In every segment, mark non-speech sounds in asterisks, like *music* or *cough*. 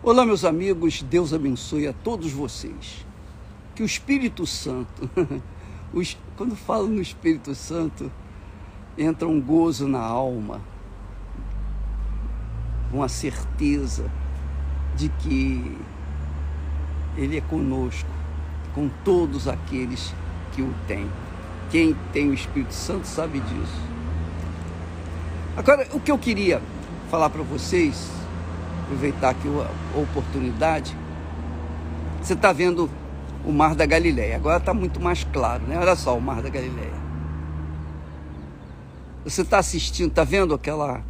Olá, meus amigos, Deus abençoe a todos vocês. Que o Espírito Santo, *laughs* quando falo no Espírito Santo, entra um gozo na alma, uma certeza de que Ele é conosco, com todos aqueles que o têm. Quem tem o Espírito Santo sabe disso. Agora, o que eu queria falar para vocês aproveitar aqui a oportunidade. Você está vendo o Mar da Galileia. Agora está muito mais claro, né? Olha só o Mar da Galileia. Você está assistindo, está vendo aquela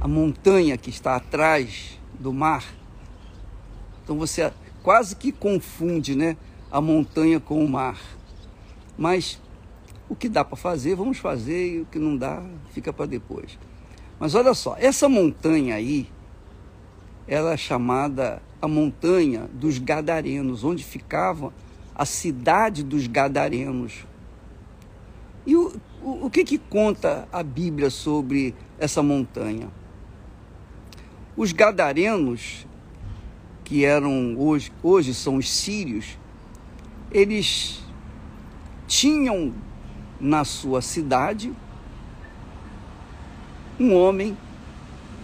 a montanha que está atrás do mar? Então você quase que confunde, né, a montanha com o mar. Mas o que dá para fazer, vamos fazer, e o que não dá, fica para depois. Mas olha só, essa montanha aí, ela é chamada a montanha dos Gadarenos, onde ficava a cidade dos Gadarenos. E o, o, o que, que conta a Bíblia sobre essa montanha? Os Gadarenos, que eram hoje, hoje são os sírios, eles tinham na sua cidade um homem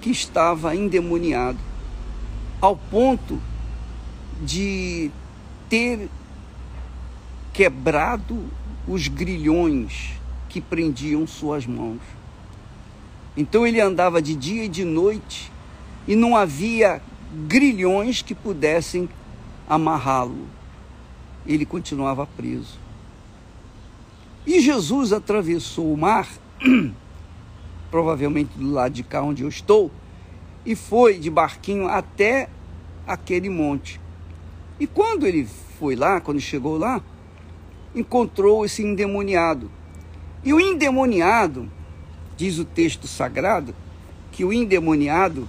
que estava endemoniado ao ponto de ter quebrado os grilhões que prendiam suas mãos. Então ele andava de dia e de noite e não havia grilhões que pudessem amarrá-lo. Ele continuava preso. E Jesus atravessou o mar, *clears throat* provavelmente do lado de cá onde eu estou, e foi de barquinho até aquele monte. E quando ele foi lá, quando chegou lá, encontrou esse endemoniado. E o endemoniado, diz o texto sagrado, que o endemoniado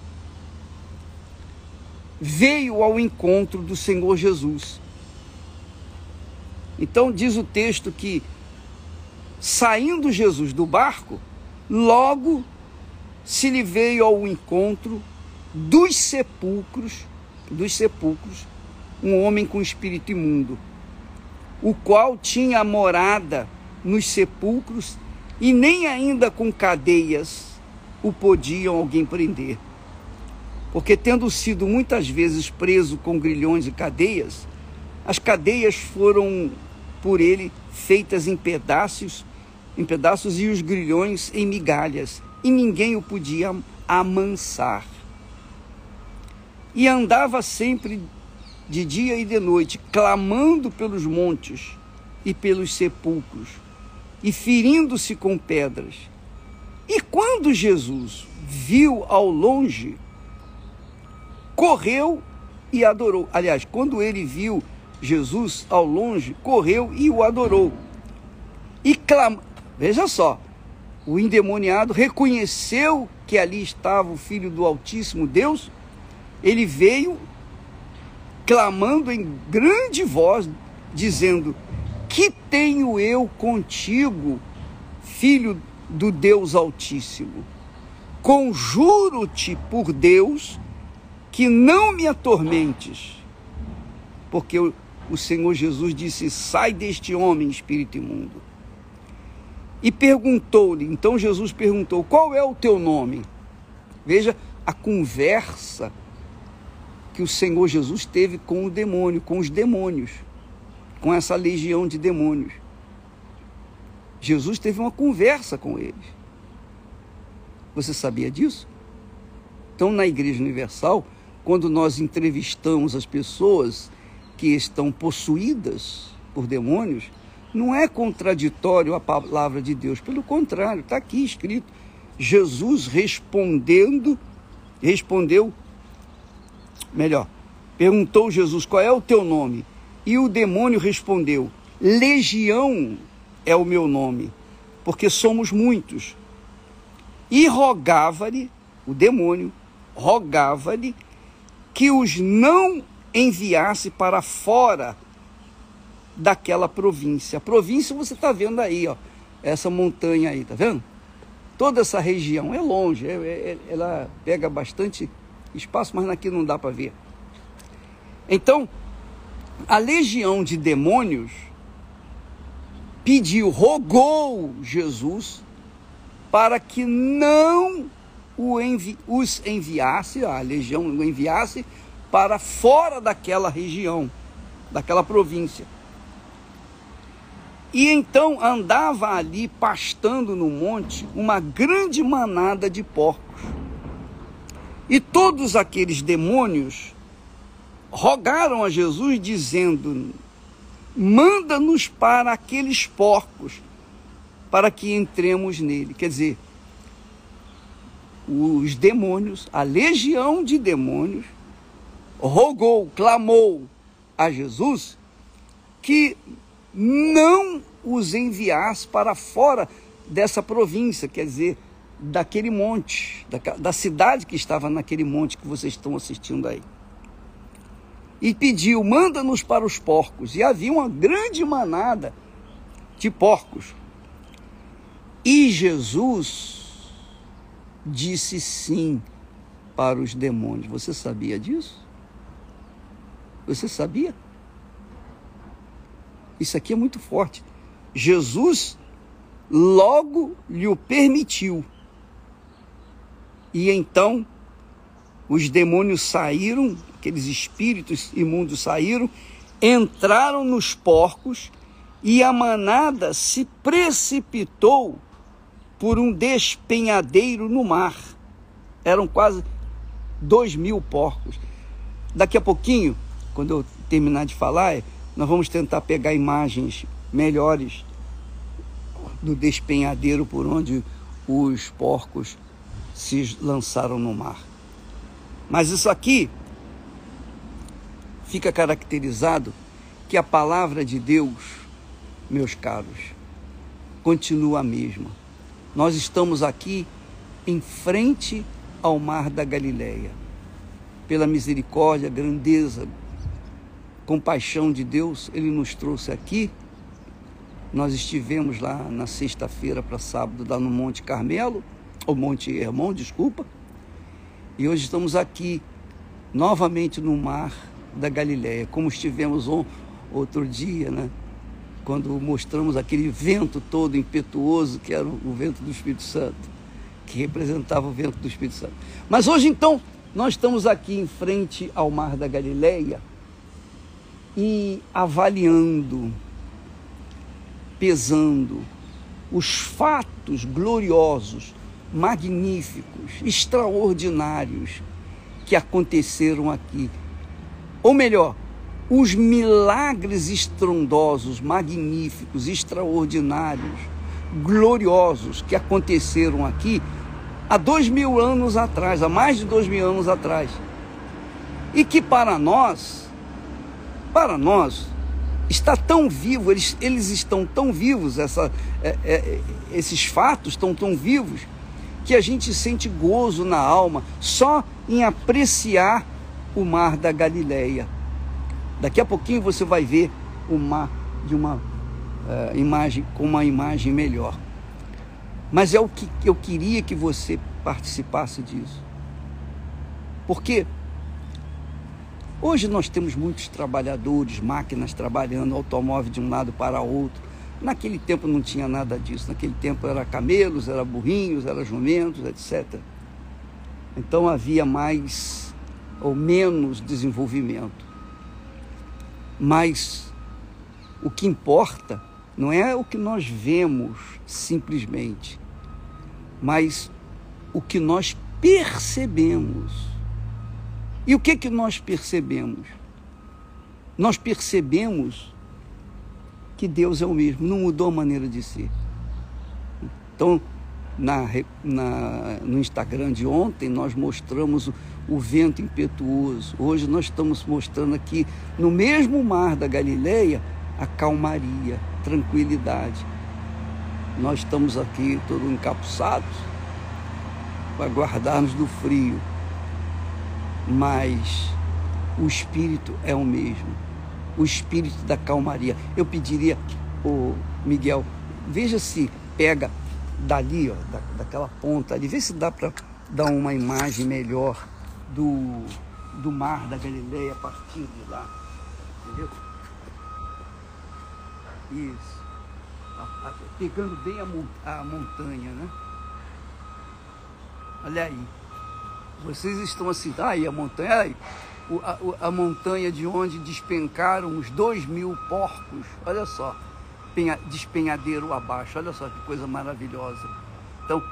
veio ao encontro do Senhor Jesus. Então diz o texto que saindo Jesus do barco, logo se lhe veio ao encontro dos sepulcros, dos sepulcros, um homem com espírito imundo, o qual tinha morada nos sepulcros e nem ainda com cadeias o podiam alguém prender. Porque tendo sido muitas vezes preso com grilhões e cadeias, as cadeias foram por ele feitas em pedaços, em pedaços e os grilhões em migalhas, e ninguém o podia amansar e andava sempre de dia e de noite, clamando pelos montes e pelos sepulcros, e ferindo-se com pedras. E quando Jesus viu ao longe, correu e adorou. Aliás, quando ele viu Jesus ao longe, correu e o adorou. E clamou. Veja só, o endemoniado reconheceu que ali estava o Filho do Altíssimo Deus ele veio clamando em grande voz, dizendo: Que tenho eu contigo, filho do Deus Altíssimo? Conjuro-te por Deus que não me atormentes. Porque o, Senhor Jesus disse: Sai deste homem, espírito imundo. E perguntou-lhe, então Jesus perguntou: Qual é o teu nome? Veja a conversa que o Senhor Jesus teve com o demônio, com os demônios, com essa legião de demônios. Jesus teve uma conversa com eles. Você sabia disso? Então, na Igreja Universal, quando nós entrevistamos as pessoas que estão possuídas por demônios, não é contraditório a palavra de Deus, pelo contrário, está aqui escrito. Jesus respondendo, respondeu melhor, perguntou Jesus: Qual é o teu nome? E o demônio respondeu: Legião é o meu nome, porque somos muitos. E rogava-lhe, o demônio, rogava-lhe que os não enviasse para fora daquela província. A província você está vendo aí, ó, essa montanha aí, tá vendo? Toda essa região é longe, é, é, ela pega bastante espaço, mas aqui não dá para ver. Então, a legião de demônios pediu, rogou Jesus para que não envi, os enviasse, a legião o enviasse para fora daquela região, daquela província. E então andava ali pastando no monte uma grande manada de porcos. E todos aqueles demônios rogaram a Jesus, dizendo: Manda-nos para aqueles porcos, para que entremos nele. Quer dizer, os demônios, a legião de demônios, rogou, clamou a Jesus que não os enviasse para fora dessa província, quer dizer, daquele monte, da, da cidade que estava naquele monte que vocês estão assistindo aí. E pediu: manda-nos para os porcos. E havia uma grande manada de porcos. E Jesus disse sim para os demônios. Você sabia disso? Você sabia? Isso aqui é muito forte. Jesus logo lhe o permitiu. E então os demônios saíram, aqueles espíritos imundos saíram, entraram nos porcos e a manada se precipitou por um despenhadeiro no mar. Eram quase dois mil porcos. Daqui a pouquinho, quando eu terminar de falar, nós vamos tentar pegar imagens melhores do despenhadeiro por onde os porcos se lançaram no mar. Mas isso aqui fica caracterizado que a palavra de Deus, meus caros, continua a mesma. Nós estamos aqui em frente ao mar da Galileia. Pela misericórdia, grandeza, compaixão de Deus, ele nos trouxe aqui. Nós estivemos lá na sexta-feira para sábado, lá no Monte Carmelo, ou Monte Hermon, desculpa. E hoje estamos aqui, novamente no mar da Galileia, como estivemos outro dia, né? Quando mostramos aquele vento todo impetuoso, que era o vento do Espírito Santo, que representava o vento do Espírito Santo. Mas hoje, então, nós estamos aqui em frente ao mar da Galileia, e avaliando, pesando os fatos gloriosos, magníficos, extraordinários que aconteceram aqui. Ou melhor, os milagres estrondosos, magníficos, extraordinários, gloriosos que aconteceram aqui há dois mil anos atrás, há mais de dois mil anos atrás. E que para nós para nós, está tão vivo, eles, eles estão tão vivos, essa, é, é, esses fatos estão tão vivos, que a gente sente gozo na alma só em apreciar o mar da Galileia. Daqui a pouquinho você vai ver o mar de uma é, imagem com uma imagem melhor. Mas é o que eu queria que você participasse disso. Porque Hoje nós temos muitos trabalhadores, máquinas trabalhando, automóvel de um lado para outro. Naquele tempo não tinha nada disso. Naquele tempo era camelos, era burrinhos, era jumentos, etc. Então havia mais ou menos desenvolvimento. Mas o que importa não é o que nós vemos simplesmente, mas o que nós percebemos. E o que que nós percebemos? Nós percebemos que Deus é o mesmo, não mudou a maneira de ser. Então, na, na, no Instagram de ontem, nós mostramos o, o vento impetuoso. Hoje nós estamos mostrando aqui, no mesmo mar da Galileia, a calmaria, tranquilidade. Nós estamos aqui todos encapuçados para guardarmos do frio mas o espírito é o mesmo. O espírito da calmaria. Eu pediria, o Miguel, veja se pega dali, ó, da, daquela ponta ali, vê se dá para dar uma imagem melhor do, do mar da Galileia partindo de lá. Entendeu? Isso. Pegando bem a, a montanha, né? Olha aí. Vocês estão assim, tá aí a montanha, a, a, montanha de onde despencaram os dois mil porcos. Olha só, penha, despenhadeiro abaixo. Olha só que coisa maravilhosa. Então,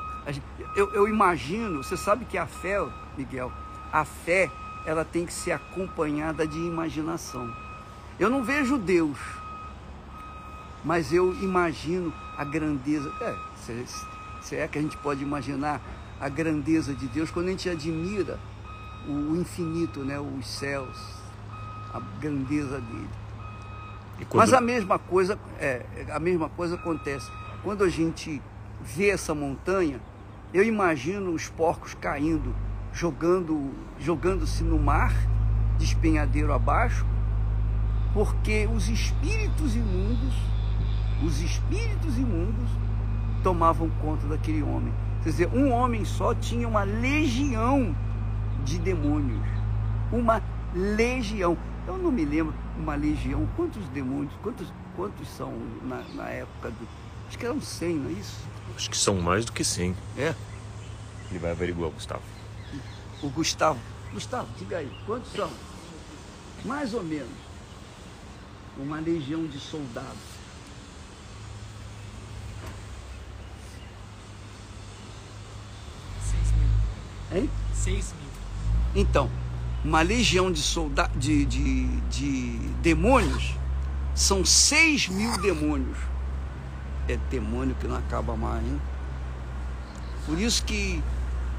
eu, eu imagino, você sabe que a fé, Miguel, a fé, ela tem que ser acompanhada de imaginação. Eu não vejo Deus, mas eu imagino a grandeza. É, se, se é que a gente pode imaginar a grandeza de Deus quando a gente admira o infinito, né, os céus, a grandeza dele. Quando... Mas a mesma coisa, é, a mesma coisa acontece quando a gente vê essa montanha. Eu imagino os porcos caindo, jogando, jogando-se no mar, despenhadeiro abaixo, porque os espíritos imundos, os espíritos imundos tomavam conta daquele homem. Quer dizer, um homem só tinha uma legião de demônios. Uma legião. Eu não me lembro uma legião. Quantos demônios, quantos, quantos são na, na época do. Acho que eram 100, não é isso? Acho que são mais do que 100. É? Ele vai averiguar, Gustavo. O Gustavo. Gustavo, diga aí, quantos são? Mais ou menos. Uma legião de soldados. Hein? 6 mil. Então, uma legião de, solda de, de, de demônios são 6 mil demônios. É demônio que não acaba mais, hein? Por isso que,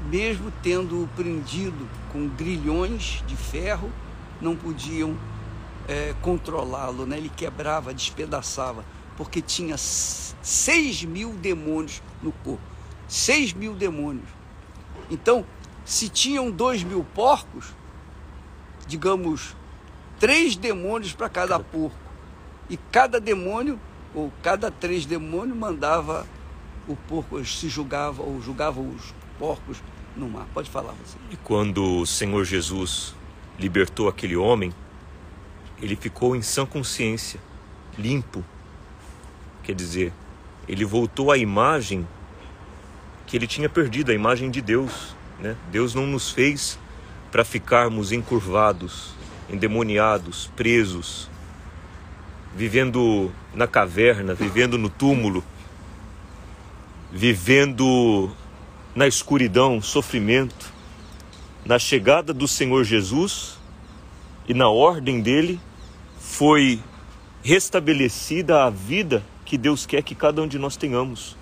mesmo tendo prendido com grilhões de ferro, não podiam é, controlá-lo, né? Ele quebrava, despedaçava, porque tinha 6 mil demônios no corpo. 6 mil demônios. Então, se tinham dois mil porcos, digamos, três demônios para cada porco. E cada demônio, ou cada três demônios, mandava o porco, se julgava, ou julgava os porcos no mar. Pode falar você. E quando o Senhor Jesus libertou aquele homem, ele ficou em sã consciência, limpo. Quer dizer, ele voltou à imagem que ele tinha perdido, a imagem de Deus. Né? Deus não nos fez para ficarmos encurvados, endemoniados, presos, vivendo na caverna, vivendo no túmulo, vivendo na escuridão, sofrimento. Na chegada do Senhor Jesus e na ordem dele foi restabelecida a vida que Deus quer que cada um de nós tenhamos,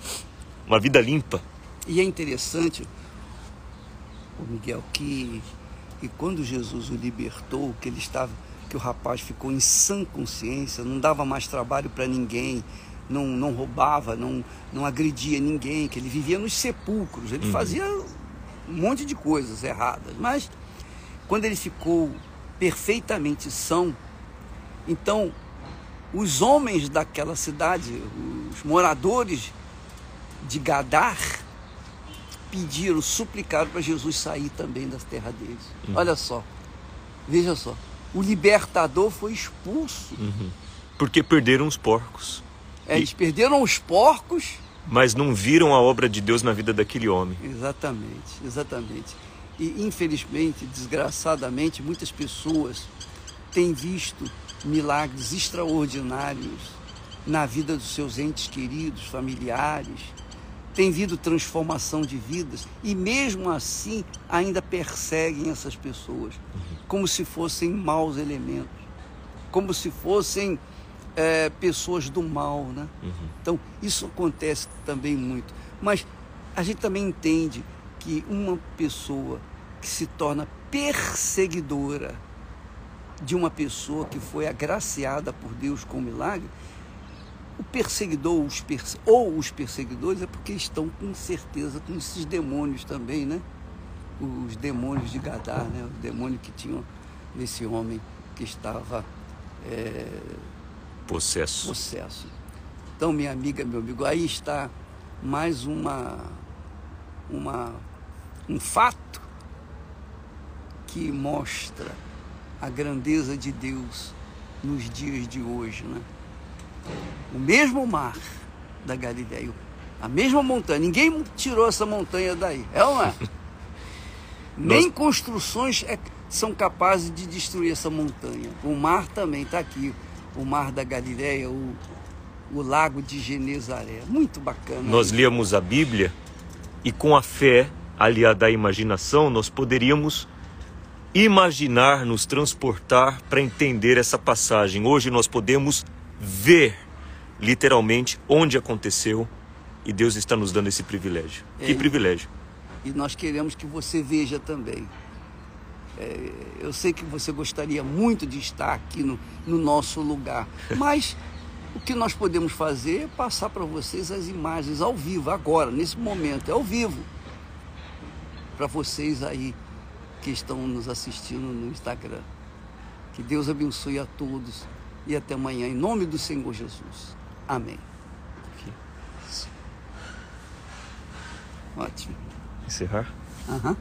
uma vida limpa. E é interessante o Miguel, que, que quando Jesus o libertou, que ele estava, que o rapaz ficou em sã consciência, não dava mais trabalho para ninguém, não, não roubava, não, não agredia ninguém, que ele vivia nos sepulcros, ele uhum. fazia um monte de coisas erradas, mas quando ele ficou perfeitamente são, então os homens daquela cidade, os moradores de Gadar, pediram, suplicaram para Jesus sair também das terras deles. Uhum. Olha só, veja só, o libertador foi expulso. Uhum. Porque perderam os porcos. É, e... Eles perderam os porcos. Mas não viram a obra de Deus na vida daquele homem. Exatamente, exatamente. E infelizmente, desgraçadamente, muitas pessoas têm visto milagres extraordinários na vida dos seus entes queridos, familiares, tem havido transformação de vidas e mesmo assim ainda perseguem essas pessoas como se fossem maus elementos, como se fossem é, pessoas do mal, né? Uhum. Então isso acontece também muito. Mas a gente também entende que uma pessoa que se torna perseguidora de uma pessoa que foi agraciada por Deus com um milagre, o perseguidor os perse ou os perseguidores é porque estão com certeza com esses demônios também, né? Os demônios de Gadar, né? Os demônios que tinham nesse homem que estava é... possesso. possesso. Então, minha amiga, meu amigo, aí está mais uma, uma um fato que mostra a grandeza de Deus nos dias de hoje, né? O mesmo mar da Galileia, a mesma montanha, ninguém tirou essa montanha daí, é ou não é? *laughs* Nem construções é, são capazes de destruir essa montanha. O mar também está aqui, o mar da Galileia, o, o lago de Genezaré. Muito bacana. Nós líamos a Bíblia e com a fé aliada à imaginação, nós poderíamos imaginar, nos transportar para entender essa passagem. Hoje nós podemos ver literalmente onde aconteceu e Deus está nos dando esse privilégio. É, que privilégio! E nós queremos que você veja também. É, eu sei que você gostaria muito de estar aqui no, no nosso lugar, *laughs* mas o que nós podemos fazer é passar para vocês as imagens ao vivo, agora, nesse momento, é ao vivo. Para vocês aí que estão nos assistindo no Instagram. Que Deus abençoe a todos e até amanhã, em nome do Senhor Jesus. Amém. Ótimo. Encerrar? Aham. Uhum.